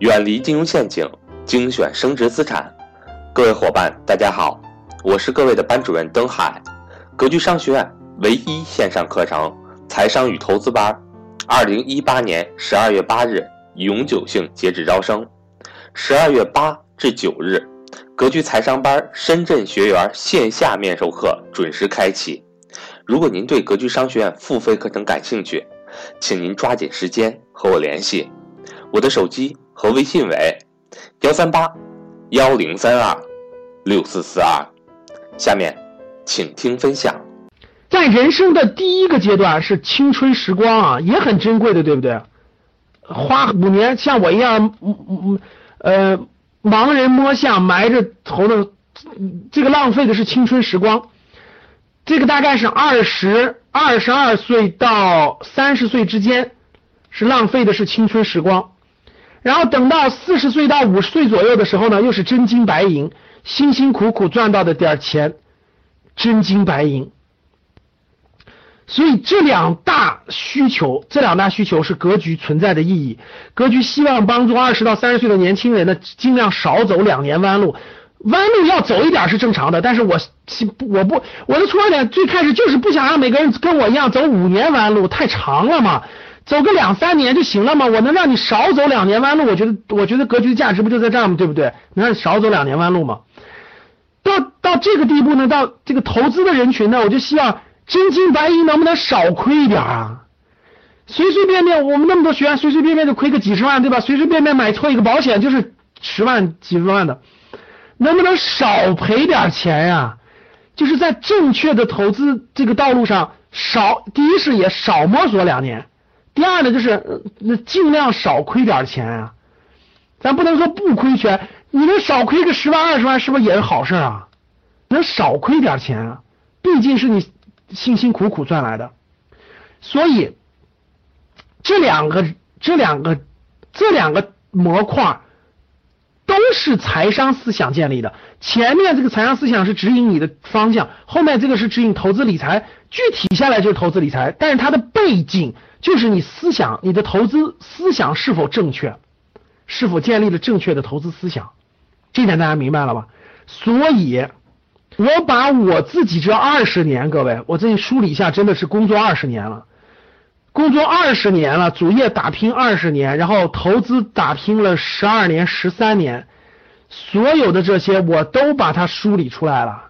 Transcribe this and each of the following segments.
远离金融陷阱，精选升值资产。各位伙伴，大家好，我是各位的班主任登海。格局商学院唯一线上课程财商与投资班，二零一八年十二月八日永久性截止招生，十二月八至九日，格局财商班深圳学员线下面授课准时开启。如果您对格局商学院付费课程感兴趣，请您抓紧时间和我联系，我的手机和微信为幺三八幺零三二六四四二。下面，请听分享。在人生的第一个阶段是青春时光啊，也很珍贵的，对不对？花五年像我一样，嗯嗯呃，盲人摸象，埋着头的，这个浪费的是青春时光。这个大概是二十二十二岁到三十岁之间，是浪费的是青春时光，然后等到四十岁到五十岁左右的时候呢，又是真金白银，辛辛苦苦赚到的点钱，真金白银。所以这两大需求，这两大需求是格局存在的意义。格局希望帮助二十到三十岁的年轻人呢，尽量少走两年弯路。弯路要走一点是正常的，但是我我不我的出发点最开始就是不想让每个人跟我一样走五年弯路，太长了嘛，走个两三年就行了嘛。我能让你少走两年弯路，我觉得我觉得格局的价值不就在这儿吗？对不对？能让你少走两年弯路吗？到到这个地步呢，到这个投资的人群呢，我就希望真金白银能不能少亏一点啊？随随便便我们那么多学员，随随便便就亏个几十万，对吧？随随便便买错一个保险就是十万几十万的。能不能少赔点钱呀？就是在正确的投资这个道路上少，第一是也少摸索两年，第二呢就是那尽量少亏点钱啊。咱不能说不亏钱，你能少亏个十万二十万，是不是也是好事啊？能少亏点钱啊，毕竟是你辛辛苦苦赚来的。所以这两个这两个这两个模块。都是财商思想建立的，前面这个财商思想是指引你的方向，后面这个是指引投资理财，具体下来就是投资理财，但是它的背景就是你思想，你的投资思想是否正确，是否建立了正确的投资思想，这点大家明白了吧？所以，我把我自己这二十年，各位，我这里梳理一下，真的是工作二十年了。工作二十年了，主业打拼二十年，然后投资打拼了十二年、十三年，所有的这些我都把它梳理出来了，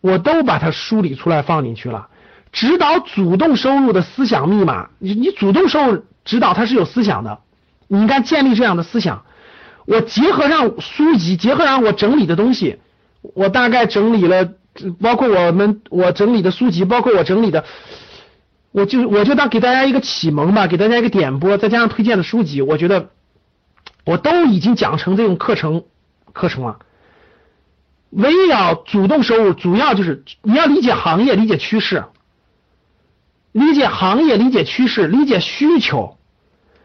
我都把它梳理出来放进去了。指导主动收入的思想密码，你你主动收入指导它是有思想的，你应该建立这样的思想。我结合上书籍，结合上我整理的东西，我大概整理了，包括我们我整理的书籍，包括我整理的。我就我就当给大家一个启蒙吧，给大家一个点拨，再加上推荐的书籍，我觉得我都已经讲成这种课程课程了。围绕主动收入，主要就是你要理解行业，理解趋势，理解行业，理解趋势，理解需求，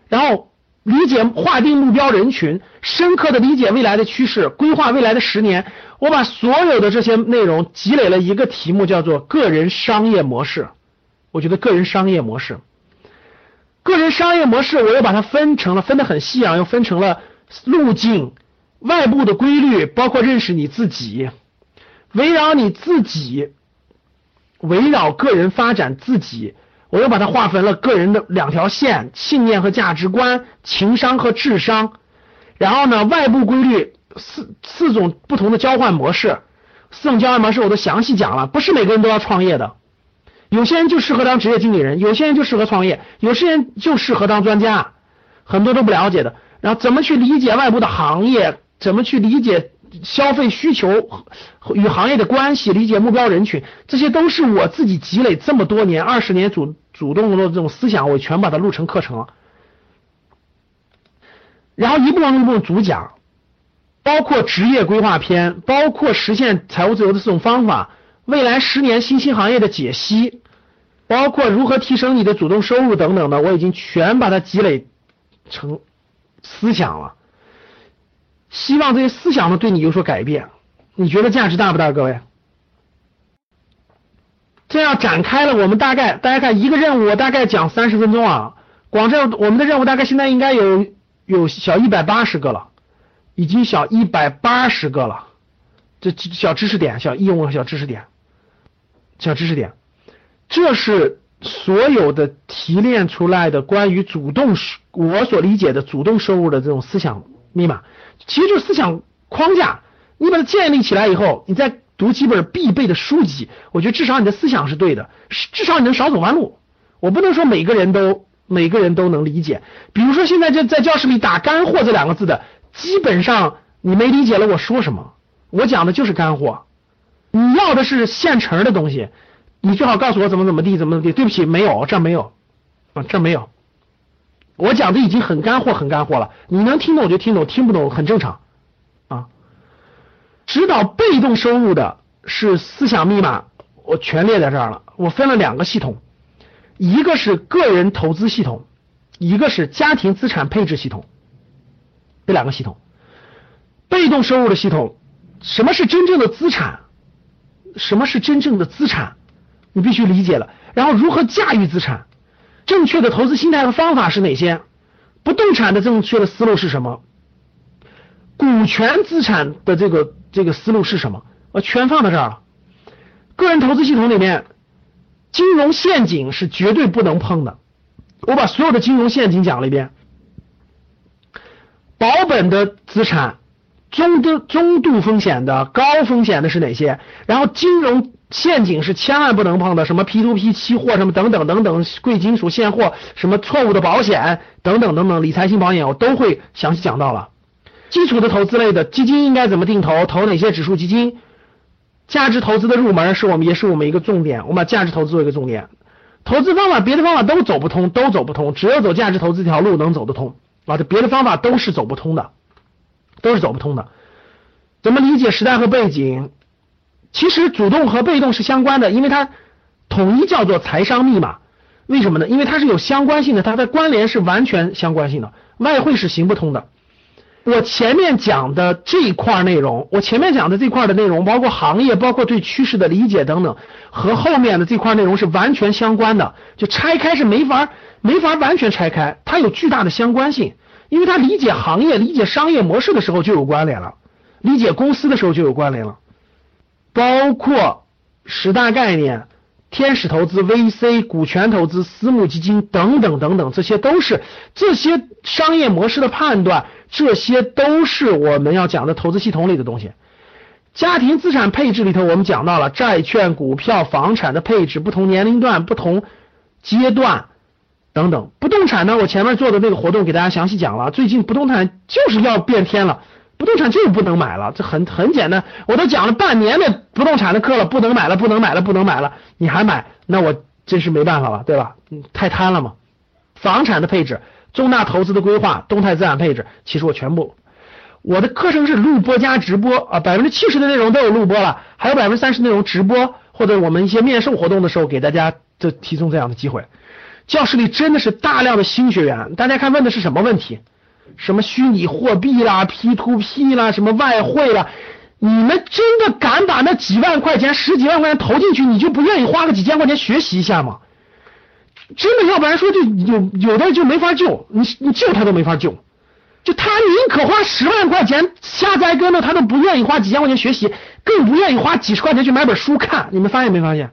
然后理解划定目标人群，深刻的理解未来的趋势，规划未来的十年。我把所有的这些内容积累了一个题目，叫做个人商业模式。我觉得个人商业模式，个人商业模式，我又把它分成了，分得很细啊，又分成了路径、外部的规律，包括认识你自己，围绕你自己，围绕个人发展自己，我又把它划分了个人的两条线：信念和价值观，情商和智商。然后呢，外部规律四四种不同的交换模式，四种交换模式我都详细讲了，不是每个人都要创业的。有些人就适合当职业经理人，有些人就适合创业，有些人就适合当专家，很多都不了解的。然后怎么去理解外部的行业，怎么去理解消费需求与行业的关系，理解目标人群，这些都是我自己积累这么多年二十年主主动的这种思想，我全把它录成课程了。然后一步一步主讲，包括职业规划篇，包括实现财务自由的四种方法，未来十年新兴行业的解析。包括如何提升你的主动收入等等的，我已经全把它积累成思想了。希望这些思想呢对你有所改变。你觉得价值大不大，各位？这样展开了，我们大概大家看一个任务，我大概讲三十分钟啊。广州我们的任务大概现在应该有有小一百八十个了，已经小一百八十个了。这小知识点，小应用小知识点，小知识点，这是所有的提炼出来的关于主动我所理解的主动收入的这种思想密码，其实就是思想框架。你把它建立起来以后，你再读几本必备的书籍，我觉得至少你的思想是对的，至少你能少走弯路。我不能说每个人都每个人都能理解。比如说现在就在教室里打“干货”这两个字的，基本上你没理解了我说什么。我讲的就是干货，你要的是现成的东西，你最好告诉我怎么怎么地，怎么怎么地。对不起，没有，这没有，啊，这没有。我讲的已经很干货，很干货了。你能听懂就听懂，听不懂很正常啊。指导被动收入的是思想密码，我全列在这儿了。我分了两个系统，一个是个人投资系统，一个是家庭资产配置系统，这两个系统，被动收入的系统。什么是真正的资产？什么是真正的资产？你必须理解了。然后如何驾驭资产？正确的投资心态和方法是哪些？不动产的正确的思路是什么？股权资产的这个这个思路是什么？我全放到这儿了。个人投资系统里面，金融陷阱是绝对不能碰的。我把所有的金融陷阱讲了一遍。保本的资产。中度中度风险的，高风险的是哪些？然后金融陷阱是千万不能碰的，什么 P to P 期货，什么等等等等，贵金属现货，什么错误的保险等等等等，理财型保险我都会详细讲到了。基础的投资类的基金应该怎么定投？投哪些指数基金？价值投资的入门是我们也是我们一个重点，我们把价值投资做一个重点。投资方法别的方法都走不通，都走不通，只有走价值投资这条路能走得通啊，这别的方法都是走不通的。都是走不通的。怎么理解时代和背景？其实主动和被动是相关的，因为它统一叫做财商密码。为什么呢？因为它是有相关性的，它的关联是完全相关性的。外汇是行不通的。我前面讲的这一块内容，我前面讲的这块的内容，包括行业，包括对趋势的理解等等，和后面的这块内容是完全相关的。就拆开是没法没法完全拆开，它有巨大的相关性。因为它理解行业、理解商业模式的时候就有关联了，理解公司的时候就有关联了，包括十大概念、天使投资、VC、股权投资、私募基金等等等等，这些都是这些商业模式的判断，这些都是我们要讲的投资系统里的东西。家庭资产配置里头，我们讲到了债券、股票、房产的配置，不同年龄段、不同阶段。等等，不动产呢？我前面做的那个活动给大家详细讲了。最近不动产就是要变天了，不动产就是不能买了，这很很简单。我都讲了半年的不动产的课了，不能买了，不能买了，不能买了，你还买，那我真是没办法了，对吧？太贪了嘛。房产的配置、重大投资的规划、动态资产配置，其实我全部，我的课程是录播加直播啊，百分之七十的内容都有录播了，还有百分之三十内容直播，或者我们一些面授活动的时候给大家就提供这样的机会。教室里真的是大量的新学员，大家看问的是什么问题？什么虚拟货币啦、P to P 啦、什么外汇啦？你们真的敢把那几万块钱、十几万块钱投进去，你就不愿意花个几千块钱学习一下吗？真的，要不然说就有有的就没法救，你你救他都没法救，就他宁可花十万块钱瞎栽跟头，他都不愿意花几千块钱学习，更不愿意花几十块钱去买本书看。你们发现没发现？